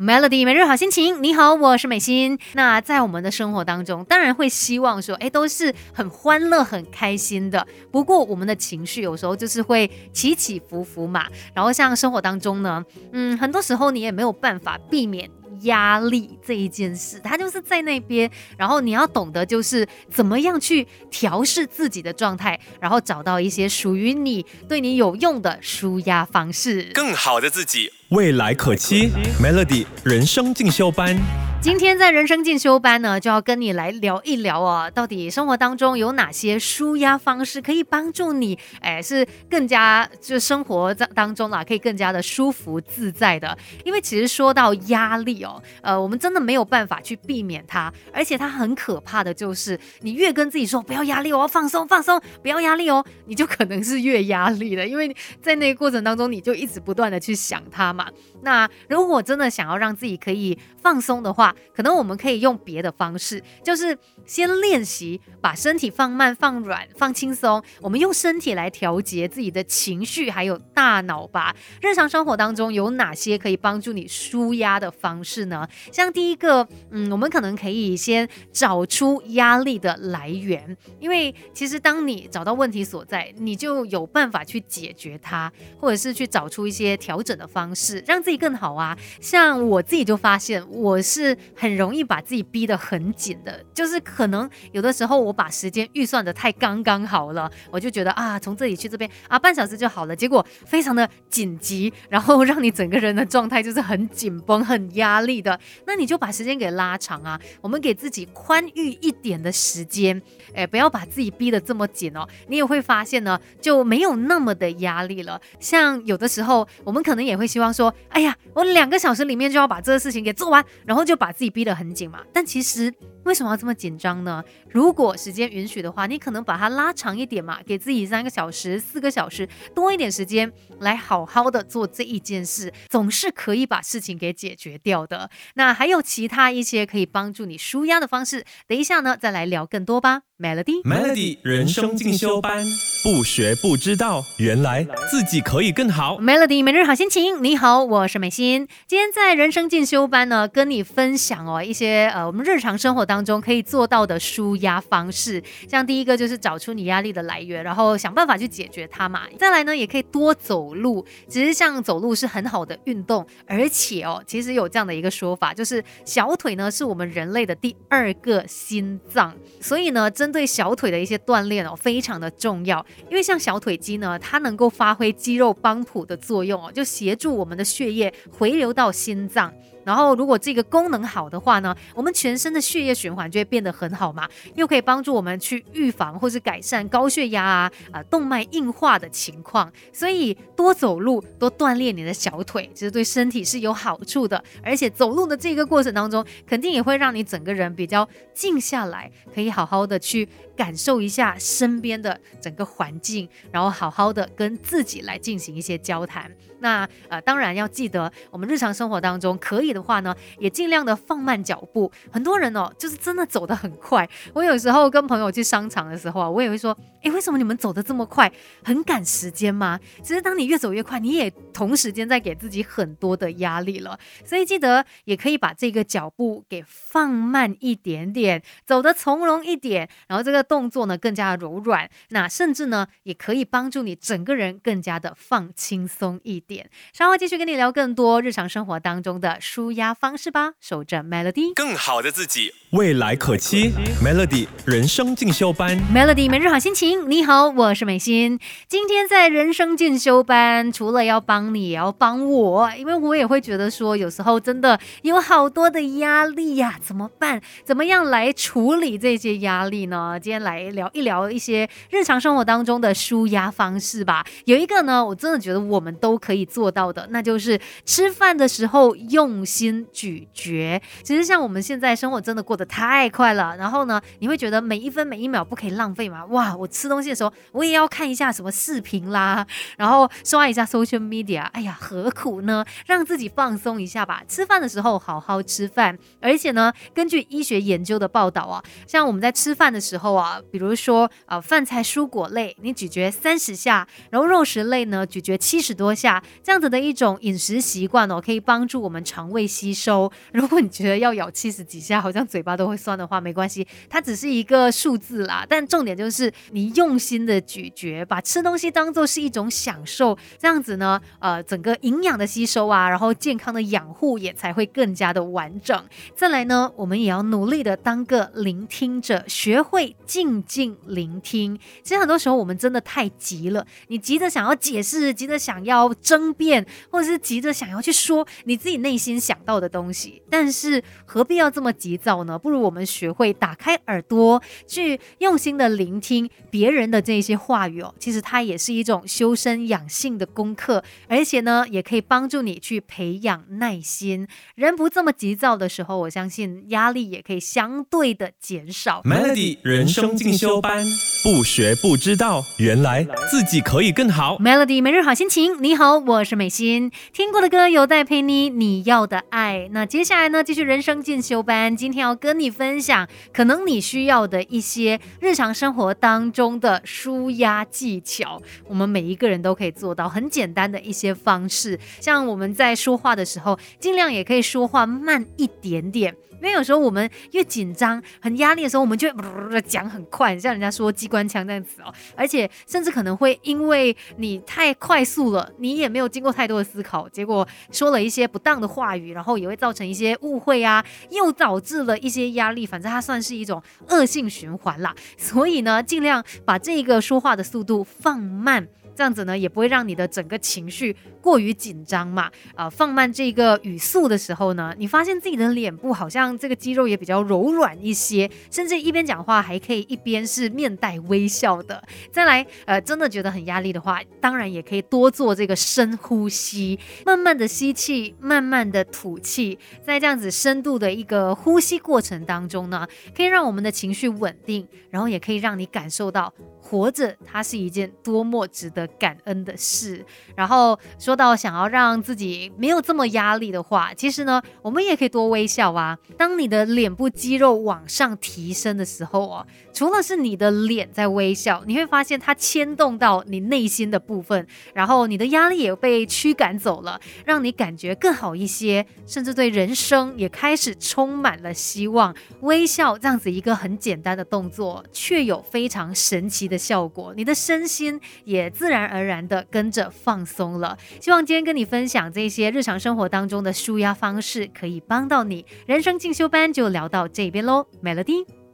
Melody 每日好心情，你好，我是美心。那在我们的生活当中，当然会希望说，哎，都是很欢乐、很开心的。不过我们的情绪有时候就是会起起伏伏嘛。然后像生活当中呢，嗯，很多时候你也没有办法避免。压力这一件事，它就是在那边，然后你要懂得就是怎么样去调试自己的状态，然后找到一些属于你、对你有用的舒压方式，更好的自己，未来可期。Melody 人生进修班。今天在人生进修班呢，就要跟你来聊一聊哦，到底生活当中有哪些舒压方式可以帮助你，哎，是更加就生活当当中啦，可以更加的舒服自在的。因为其实说到压力哦，呃，我们真的没有办法去避免它，而且它很可怕的就是，你越跟自己说不要压力，我要放松放松，不要压力哦，你就可能是越压力了，因为在那个过程当中，你就一直不断的去想它嘛。那如果真的想要让自己可以放松的话，可能我们可以用别的方式，就是先练习把身体放慢、放软、放轻松。我们用身体来调节自己的情绪，还有大脑吧。日常生活当中有哪些可以帮助你舒压的方式呢？像第一个，嗯，我们可能可以先找出压力的来源，因为其实当你找到问题所在，你就有办法去解决它，或者是去找出一些调整的方式，让自己更好啊。像我自己就发现，我是。很容易把自己逼得很紧的，就是可能有的时候我把时间预算的太刚刚好了，我就觉得啊，从这里去这边啊，半小时就好了，结果非常的紧急，然后让你整个人的状态就是很紧绷、很压力的。那你就把时间给拉长啊，我们给自己宽裕一点的时间，哎，不要把自己逼得这么紧哦。你也会发现呢，就没有那么的压力了。像有的时候，我们可能也会希望说，哎呀，我两个小时里面就要把这个事情给做完，然后就把自己。逼得很紧嘛，但其实为什么要这么紧张呢？如果时间允许的话，你可能把它拉长一点嘛，给自己三个小时、四个小时多一点时间来好好的做这一件事，总是可以把事情给解决掉的。那还有其他一些可以帮助你舒压的方式，等一下呢再来聊更多吧。Melody，Melody 人生进修班，不学不知道，原来自己可以更好。Melody 每日好心情，你好，我是美心。今天在人生进修班呢，跟你分享哦一些呃我们日常生活当当中可以做到的舒压方式。像第一个就是找出你压力的来源，然后想办法去解决它嘛。再来呢，也可以多走路。其实像走路是很好的运动，而且哦，其实有这样的一个说法，就是小腿呢是我们人类的第二个心脏，所以呢。针对小腿的一些锻炼哦，非常的重要，因为像小腿肌呢，它能够发挥肌肉帮浦的作用哦，就协助我们的血液回流到心脏。然后，如果这个功能好的话呢，我们全身的血液循环就会变得很好嘛，又可以帮助我们去预防或是改善高血压啊、啊动脉硬化的情况。所以多走路，多锻炼你的小腿，其实对身体是有好处的。而且走路的这个过程当中，肯定也会让你整个人比较静下来，可以好好的去感受一下身边的整个环境，然后好好的跟自己来进行一些交谈。那呃，当然要记得，我们日常生活当中可以的。话呢，也尽量的放慢脚步。很多人哦，就是真的走得很快。我有时候跟朋友去商场的时候啊，我也会说，诶，为什么你们走得这么快？很赶时间吗？其实当你越走越快，你也同时间在给自己很多的压力了。所以记得也可以把这个脚步给放慢一点点，走得从容一点，然后这个动作呢更加的柔软。那甚至呢，也可以帮助你整个人更加的放轻松一点。稍后继续跟你聊更多日常生活当中的。舒压方式吧，守着 Melody，更好的自己，未来可期。Melody 人生进修班，Melody 每日好心情。你好，我是美心。今天在人生进修班，除了要帮你，也要帮我，因为我也会觉得说，有时候真的有好多的压力呀，怎么办？怎么样来处理这些压力呢？今天来聊一聊一些日常生活当中的舒压方式吧。有一个呢，我真的觉得我们都可以做到的，那就是吃饭的时候用。心咀嚼，其实像我们现在生活真的过得太快了，然后呢，你会觉得每一分每一秒不可以浪费吗？哇，我吃东西的时候我也要看一下什么视频啦，然后刷一下 social media，哎呀，何苦呢？让自己放松一下吧。吃饭的时候好好吃饭，而且呢，根据医学研究的报道啊，像我们在吃饭的时候啊，比如说呃饭菜蔬果类，你咀嚼三十下，然后肉食类呢咀嚼七十多下，这样子的一种饮食习惯哦，可以帮助我们肠胃吸收。如果你觉得要咬七十几下，好像嘴巴都会酸的话，没关系，它只是一个数字啦。但重点就是你用心的咀嚼，把吃东西当做是一种享受，这样子呢，呃，整个营养的吸收啊，然后健康的养护也才会更加的完整。再来呢，我们也要努力的当个聆听者，学会静静聆听。其实很多时候我们真的太急了，你急着想要解释，急着想要争辩，或者是急着想要去说你自己内心想到的东西。但是何必要这么急躁呢？不如我们学会打开耳朵，去用心的聆听别人的这些话语哦。其实它也是一种修身养性的功课，而且呢，也可以帮助你去培养耐心。人不这么急躁的时候，我相信压力也可以相对的减少。Melody 人生进修班，不学不知道，原来自己可以更好。Melody 每日好心情，你好，我是美心。听过的歌有待陪你，你要的爱。那接下来呢，继续人生进修班。今天要跟跟你分享，可能你需要的一些日常生活当中的舒压技巧。我们每一个人都可以做到很简单的一些方式，像我们在说话的时候，尽量也可以说话慢一点点。因为有时候我们越紧张、很压力的时候，我们就会讲很快，像人家说机关枪这样子哦。而且甚至可能会因为你太快速了，你也没有经过太多的思考，结果说了一些不当的话语，然后也会造成一些误会啊，又导致了一些压力。反正它算是一种恶性循环啦。所以呢，尽量把这个说话的速度放慢。这样子呢，也不会让你的整个情绪过于紧张嘛。啊，放慢这个语速的时候呢，你发现自己的脸部好像这个肌肉也比较柔软一些，甚至一边讲话还可以一边是面带微笑的。再来，呃，真的觉得很压力的话，当然也可以多做这个深呼吸，慢慢的吸气，慢慢的吐气，在这样子深度的一个呼吸过程当中呢，可以让我们的情绪稳定，然后也可以让你感受到活着它是一件多么值得。感恩的事，然后说到想要让自己没有这么压力的话，其实呢，我们也可以多微笑啊。当你的脸部肌肉往上提升的时候哦，除了是你的脸在微笑，你会发现它牵动到你内心的部分，然后你的压力也被驱赶走了，让你感觉更好一些，甚至对人生也开始充满了希望。微笑这样子一个很简单的动作，却有非常神奇的效果，你的身心也自然。自然而然的跟着放松了。希望今天跟你分享这些日常生活当中的舒压方式，可以帮到你。人生进修班就聊到这边喽，Melody。